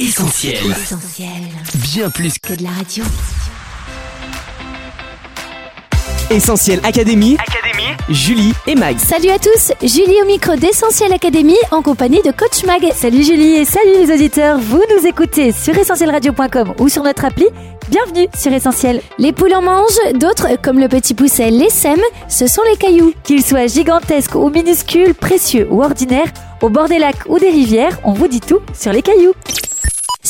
Essentiel. Essentiel. Bien plus que de la radio. Essentiel Académie, Académie. Julie et Mag. Salut à tous, Julie au micro d'Essentiel Academy en compagnie de Coach Mag. Salut Julie et salut les auditeurs, vous nous écoutez sur essentielradio.com ou sur notre appli. Bienvenue sur Essentiel. Les poules en mangent, d'autres, comme le petit pousset les sèment, ce sont les cailloux. Qu'ils soient gigantesques ou minuscules, précieux ou ordinaires, au bord des lacs ou des rivières, on vous dit tout sur les cailloux.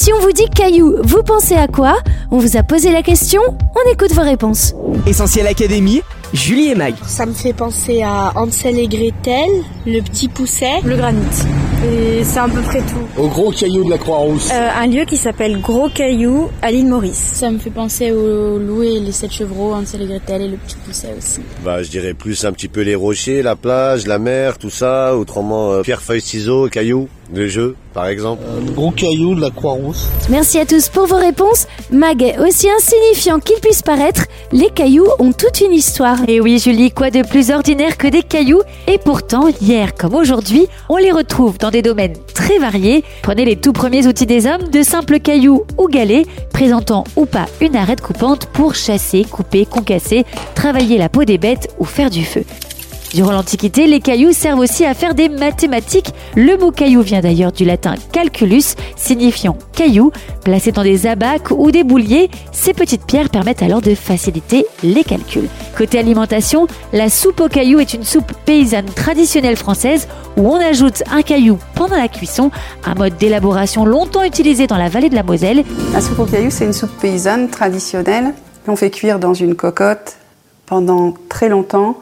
Si on vous dit cailloux, vous pensez à quoi? On vous a posé la question, on écoute vos réponses. Essentiel Académie, Julie et Mag. Ça me fait penser à Hansel et Gretel, le petit pousset. Le granit. Et c'est à peu près tout. Au gros caillou de la Croix-Rousse. Euh, un lieu qui s'appelle Gros Caillou à l'île Maurice. Ça me fait penser au loup et les sept chevreaux, Hansel et Gretel et le petit pousset aussi. Bah, je dirais plus un petit peu les rochers, la plage, la mer, tout ça. Autrement, euh, pierre, feuille, ciseaux, cailloux, de jeu, par exemple. Le gros caillou de la Croix-Rousse. Merci à tous pour vos réponses. Mag, aussi insignifiant qu'il puisse paraître, les cailloux ont toute une histoire. Et oui, Julie, quoi de plus ordinaire que des cailloux? Et pourtant, hier comme aujourd'hui, on les retrouve dans des domaines très variés. Prenez les tout premiers outils des hommes, de simples cailloux ou galets, présentant ou pas une arête coupante pour chasser, couper, concasser, travailler la peau des bêtes ou faire du feu. Durant l'Antiquité, les cailloux servent aussi à faire des mathématiques. Le mot caillou vient d'ailleurs du latin calculus, signifiant caillou. Placés dans des abacs ou des bouliers, ces petites pierres permettent alors de faciliter les calculs. Côté alimentation, la soupe aux cailloux est une soupe paysanne traditionnelle française où on ajoute un caillou pendant la cuisson, un mode d'élaboration longtemps utilisé dans la vallée de la Moselle. La soupe aux cailloux, c'est une soupe paysanne traditionnelle qu'on fait cuire dans une cocotte pendant très longtemps.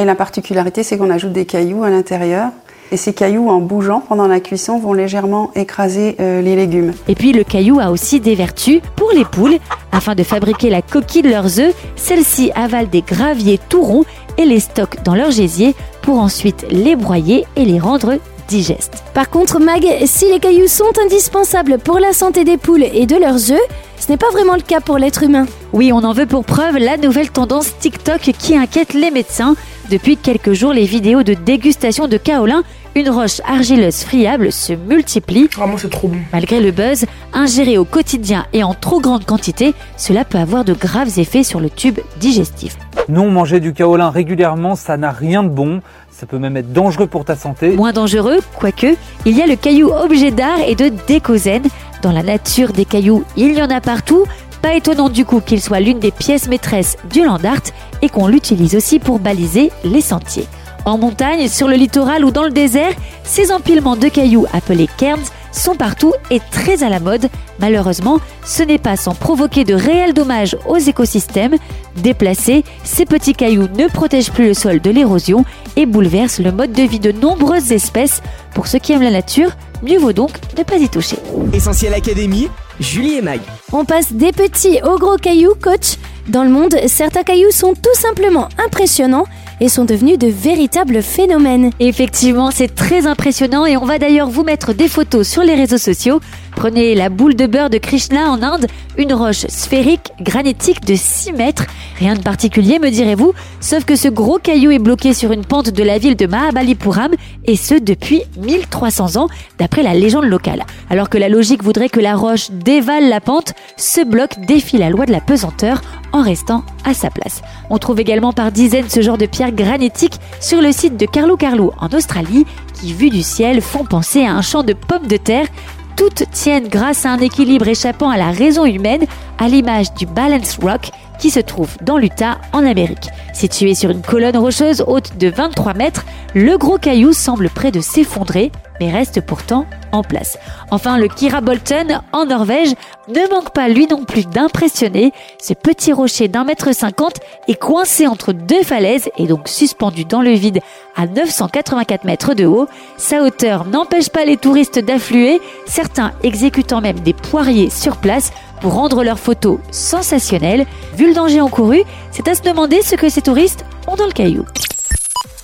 Et la particularité, c'est qu'on ajoute des cailloux à l'intérieur. Et ces cailloux, en bougeant pendant la cuisson, vont légèrement écraser euh, les légumes. Et puis le caillou a aussi des vertus pour les poules. Afin de fabriquer la coquille de leurs œufs, celles-ci avalent des graviers tout ronds et les stockent dans leur gésier pour ensuite les broyer et les rendre digestes. Par contre, Mag, si les cailloux sont indispensables pour la santé des poules et de leurs œufs, ce n'est pas vraiment le cas pour l'être humain. Oui, on en veut pour preuve la nouvelle tendance TikTok qui inquiète les médecins. Depuis quelques jours, les vidéos de dégustation de kaolin, une roche argileuse friable, se multiplient. Vraiment, c'est trop bon. Malgré le buzz, ingéré au quotidien et en trop grande quantité, cela peut avoir de graves effets sur le tube digestif. Non, manger du kaolin régulièrement, ça n'a rien de bon. Ça peut même être dangereux pour ta santé. Moins dangereux, quoique, il y a le caillou objet d'art et de décosène. Dans la nature des cailloux, il y en a partout. Pas étonnant du coup qu'il soit l'une des pièces maîtresses du land art et qu'on l'utilise aussi pour baliser les sentiers. En montagne, sur le littoral ou dans le désert, ces empilements de cailloux appelés cairns sont partout et très à la mode. Malheureusement, ce n'est pas sans provoquer de réels dommages aux écosystèmes. Déplacés, ces petits cailloux ne protègent plus le sol de l'érosion et bouleversent le mode de vie de nombreuses espèces. Pour ceux qui aiment la nature, mieux vaut donc ne pas y toucher. Essentiel Académie, Julie et Mag. On passe des petits aux gros cailloux, coach. Dans le monde, certains cailloux sont tout simplement impressionnants et sont devenus de véritables phénomènes. Effectivement, c'est très impressionnant et on va d'ailleurs vous mettre des photos sur les réseaux sociaux. Prenez la boule de beurre de Krishna en Inde, une roche sphérique granitique de 6 mètres. Rien de particulier, me direz-vous, sauf que ce gros caillou est bloqué sur une pente de la ville de Mahabalipuram et ce depuis 1300 ans, d'après la légende locale. Alors que la logique voudrait que la roche dévale la pente, ce bloc défie la loi de la pesanteur en restant à sa place. On trouve également par dizaines ce genre de pierres granitiques sur le site de Carlo Carlo en Australie qui, vu du ciel, font penser à un champ de pommes de terre toutes tiennent grâce à un équilibre échappant à la raison humaine, à l'image du Balance Rock qui se trouve dans l'Utah en Amérique. Situé sur une colonne rocheuse haute de 23 mètres, le gros caillou semble près de s'effondrer, mais reste pourtant en place. Enfin, le Kira Bolton en Norvège ne manque pas lui non plus d'impressionner. Ce petit rocher d'un mètre cinquante est coincé entre deux falaises et donc suspendu dans le vide à 984 mètres de haut. Sa hauteur n'empêche pas les touristes d'affluer, certains exécutant même des poiriers sur place pour rendre leurs photos sensationnelles. Vu le danger encouru, c'est à se demander ce que ces touristes ont dans le caillou.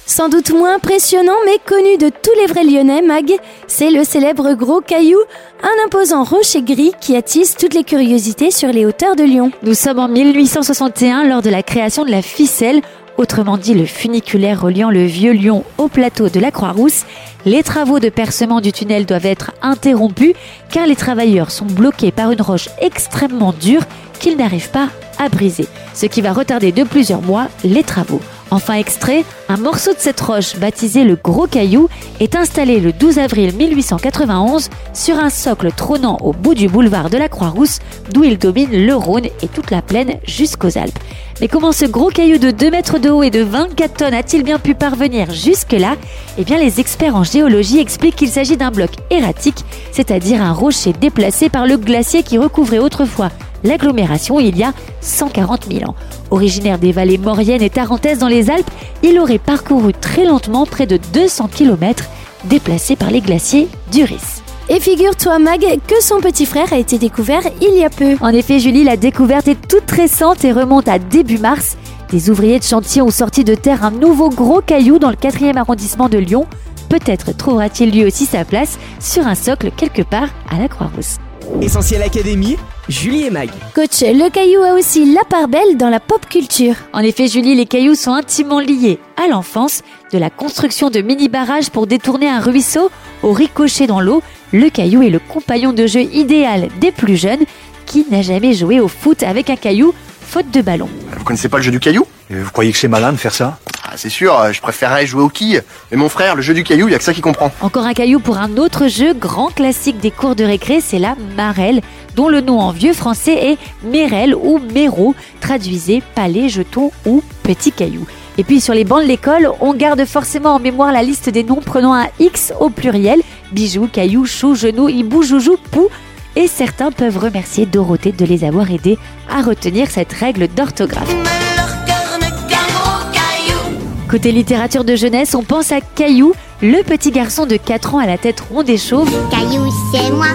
Sans doute moins impressionnant mais connu de tous les vrais Lyonnais, Mag, c'est le célèbre Gros Caillou, un imposant rocher gris qui attise toutes les curiosités sur les hauteurs de Lyon. Nous sommes en 1861 lors de la création de la ficelle autrement dit le funiculaire reliant le vieux Lyon au plateau de la Croix-Rousse, les travaux de percement du tunnel doivent être interrompus car les travailleurs sont bloqués par une roche extrêmement dure qu'ils n'arrivent pas à briser, ce qui va retarder de plusieurs mois les travaux. Enfin extrait, un morceau de cette roche baptisé le Gros Caillou est installé le 12 avril 1891 sur un socle trônant au bout du boulevard de la Croix-Rousse d'où il domine le Rhône et toute la plaine jusqu'aux Alpes. Mais comment ce gros caillou de 2 mètres de haut et de 24 tonnes a-t-il bien pu parvenir jusque-là? Eh bien les experts en géologie expliquent qu'il s'agit d'un bloc erratique, c'est-à-dire un rocher déplacé par le glacier qui recouvrait autrefois l'agglomération il y a 140 000 ans. Originaire des vallées mauriennes et tarentaises dans les Alpes, il aurait parcouru très lentement près de 200 km, déplacé par les glaciers d'Uris. Et figure-toi, Mag, que son petit frère a été découvert il y a peu. En effet, Julie, la découverte est toute récente et remonte à début mars. Des ouvriers de chantier ont sorti de terre un nouveau gros caillou dans le 4e arrondissement de Lyon. Peut-être trouvera-t-il lui aussi sa place sur un socle quelque part à la Croix-Rousse. Essentiel Académie, Julie et Mag. Coach, le caillou a aussi la part belle dans la pop culture. En effet, Julie, les cailloux sont intimement liés à l'enfance, de la construction de mini-barrages pour détourner un ruisseau au ricochet dans l'eau. Le caillou est le compagnon de jeu idéal des plus jeunes. Qui n'a jamais joué au foot avec un caillou faute de ballon Vous connaissez pas le jeu du caillou? Vous croyez que c'est malin de faire ça? C'est sûr, je préférerais jouer au quilles. Mais mon frère, le jeu du caillou, il y a que ça qui comprend. Encore un caillou pour un autre jeu, grand classique des cours de récré, c'est la marelle, dont le nom en vieux français est mérelle ou méro, traduisez palais, jeton ou petit caillou. Et puis sur les bancs de l'école, on garde forcément en mémoire la liste des noms prenant un X au pluriel, bijoux, caillou, chou, genou, hibou, joujou, pou, et certains peuvent remercier Dorothée de les avoir aidés à retenir cette règle d'orthographe. Côté littérature de jeunesse, on pense à Caillou, le petit garçon de 4 ans à la tête ronde et chauve. Caillou, c'est moi.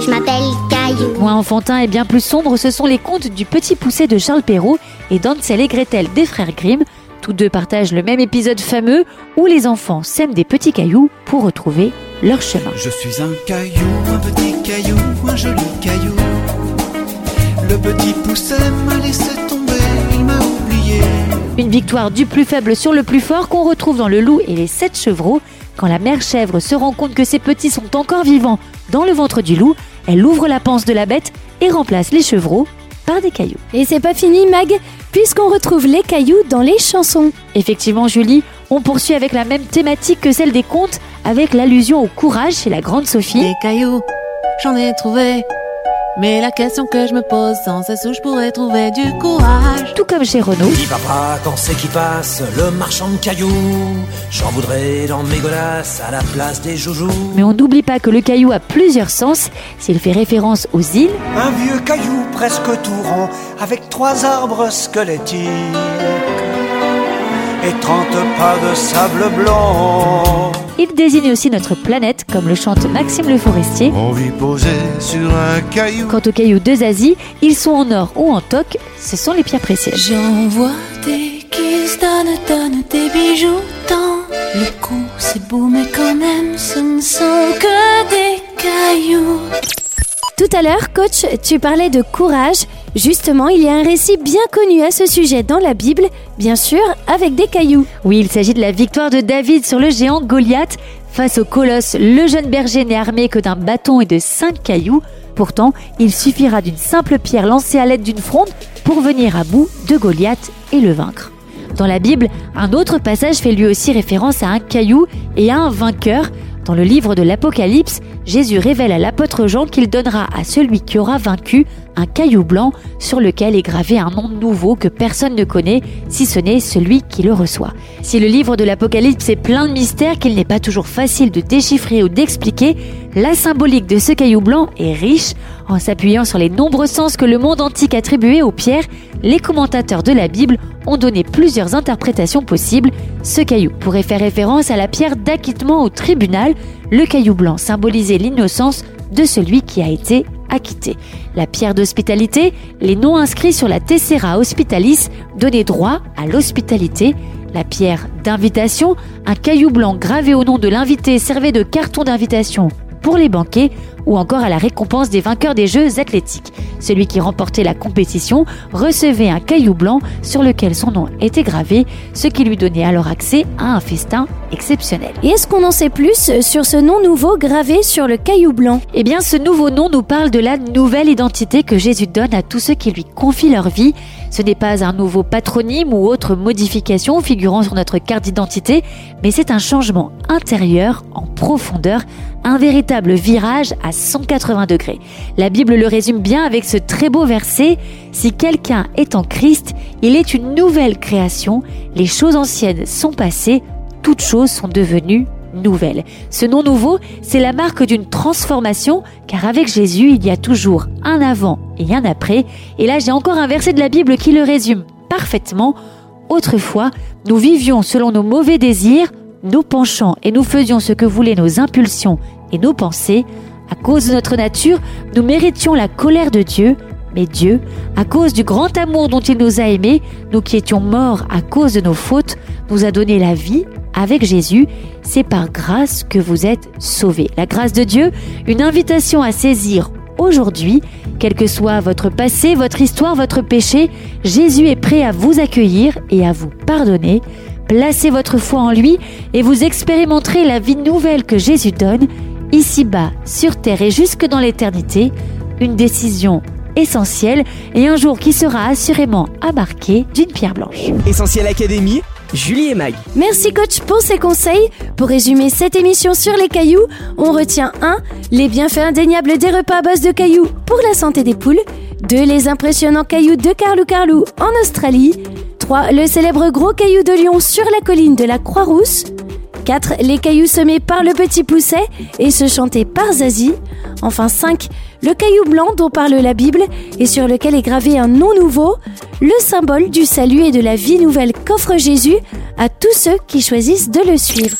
Je m'appelle Caillou. Moins enfantin et bien plus sombre, ce sont les contes du petit poussé de Charles Perrault et d'Ansel et Gretel des frères Grimm. Tous deux partagent le même épisode fameux où les enfants sèment des petits cailloux pour retrouver leur chemin. Je suis un caillou, un petit caillou, un joli caillou. Le petit poussé m'a laissé Une victoire du plus faible sur le plus fort qu'on retrouve dans le loup et les sept chevreaux. Quand la mère chèvre se rend compte que ses petits sont encore vivants dans le ventre du loup, elle ouvre la panse de la bête et remplace les chevreaux par des cailloux. Et c'est pas fini, Mag, puisqu'on retrouve les cailloux dans les chansons. Effectivement, Julie, on poursuit avec la même thématique que celle des contes, avec l'allusion au courage chez la grande Sophie. Des cailloux, j'en ai trouvé. Mais la question que je me pose, sans cesse où je pourrais trouver du courage. Tout comme chez Renault. Dis papa, quand c'est qui passe, le marchand de cailloux. J'en voudrais dans mes godasses à la place des joujoux. Mais on n'oublie pas que le caillou a plusieurs sens. S'il fait référence aux îles. Un vieux caillou presque tout rond, avec trois arbres squelettiques. Et trente pas de sable blanc. Il désigne aussi notre planète, comme le chante Maxime Le Forestier. On vit posé sur un caillou. Quant aux cailloux de Zazie, ils sont en or ou en toc, ce sont les pierres précieuses. J'en vois des qui se donnent, donnent des bijoux tant. Le coup c'est beau, mais quand même, ce ne sont que des cailloux. Tout à l'heure, coach, tu parlais de courage. Justement, il y a un récit bien connu à ce sujet dans la Bible, bien sûr, avec des cailloux. Oui, il s'agit de la victoire de David sur le géant Goliath. Face au colosse, le jeune berger n'est armé que d'un bâton et de cinq cailloux. Pourtant, il suffira d'une simple pierre lancée à l'aide d'une fronde pour venir à bout de Goliath et le vaincre. Dans la Bible, un autre passage fait lui aussi référence à un caillou et à un vainqueur. Dans le livre de l'Apocalypse, Jésus révèle à l'apôtre Jean qu'il donnera à celui qui aura vaincu un caillou blanc sur lequel est gravé un nom nouveau que personne ne connaît, si ce n'est celui qui le reçoit. Si le livre de l'Apocalypse est plein de mystères qu'il n'est pas toujours facile de déchiffrer ou d'expliquer, la symbolique de ce caillou blanc est riche. En s'appuyant sur les nombreux sens que le monde antique attribuait aux pierres, les commentateurs de la Bible ont donné plusieurs interprétations possibles. Ce caillou pourrait faire référence à la pierre d'acquittement au tribunal. Le caillou blanc symbolisait l'innocence de celui qui a été acquitté. La pierre d'hospitalité, les noms inscrits sur la Tessera Hospitalis donnaient droit à l'hospitalité. La pierre d'invitation, un caillou blanc gravé au nom de l'invité servait de carton d'invitation pour les banquets ou encore à la récompense des vainqueurs des Jeux athlétiques. Celui qui remportait la compétition recevait un caillou blanc sur lequel son nom était gravé, ce qui lui donnait alors accès à un festin exceptionnel. Et est-ce qu'on en sait plus sur ce nom nouveau gravé sur le caillou blanc? Eh bien, ce nouveau nom nous parle de la nouvelle identité que Jésus donne à tous ceux qui lui confient leur vie. Ce n'est pas un nouveau patronyme ou autre modification figurant sur notre carte d'identité, mais c'est un changement intérieur en profondeur, un véritable virage à 180 degrés. La Bible le résume bien avec ce très beau verset, Si quelqu'un est en Christ, il est une nouvelle création, les choses anciennes sont passées, toutes choses sont devenues nouvelles. Ce nom nouveau, c'est la marque d'une transformation, car avec Jésus, il y a toujours un avant et un après. Et là, j'ai encore un verset de la Bible qui le résume parfaitement. Autrefois, nous vivions selon nos mauvais désirs, nos penchants et nous faisions ce que voulaient nos impulsions et nos pensées. À cause de notre nature, nous méritions la colère de Dieu, mais Dieu, à cause du grand amour dont il nous a aimés, nous qui étions morts à cause de nos fautes, nous a donné la vie avec Jésus. C'est par grâce que vous êtes sauvés. La grâce de Dieu, une invitation à saisir aujourd'hui, quel que soit votre passé, votre histoire, votre péché, Jésus est prêt à vous accueillir et à vous pardonner. Placez votre foi en lui et vous expérimenterez la vie nouvelle que Jésus donne, ici-bas, sur terre et jusque dans l'éternité. Une décision essentielle et un jour qui sera assurément amarqué d'une pierre blanche. Essentiel Académie, Julie et Mag. Merci coach pour ces conseils. Pour résumer cette émission sur les cailloux, on retient 1. Les bienfaits indéniables des repas à base de cailloux pour la santé des poules. 2. Les impressionnants cailloux de Carlou Carlou en Australie. 3. Le célèbre gros caillou de Lyon sur la colline de la Croix-Rousse. 4. Les cailloux semés par le petit pousset et se chantés par Zazie. Enfin 5. Le caillou blanc dont parle la Bible et sur lequel est gravé un nom nouveau, le symbole du salut et de la vie nouvelle qu'offre Jésus à tous ceux qui choisissent de le suivre.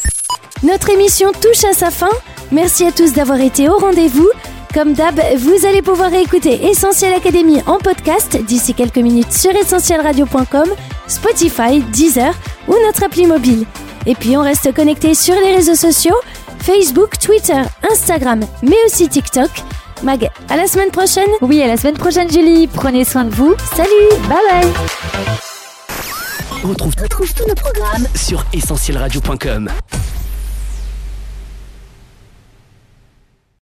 Notre émission touche à sa fin. Merci à tous d'avoir été au rendez-vous. Comme d'hab, vous allez pouvoir réécouter Essentiel Académie en podcast d'ici quelques minutes sur essentielradio.com, Spotify, Deezer ou notre appli mobile. Et puis on reste connecté sur les réseaux sociaux, Facebook, Twitter, Instagram, mais aussi TikTok. Mag, à la semaine prochaine Oui, à la semaine prochaine Julie, prenez soin de vous. Salut, bye bye On retrouve, tous nos programmes sur essentielradio.com.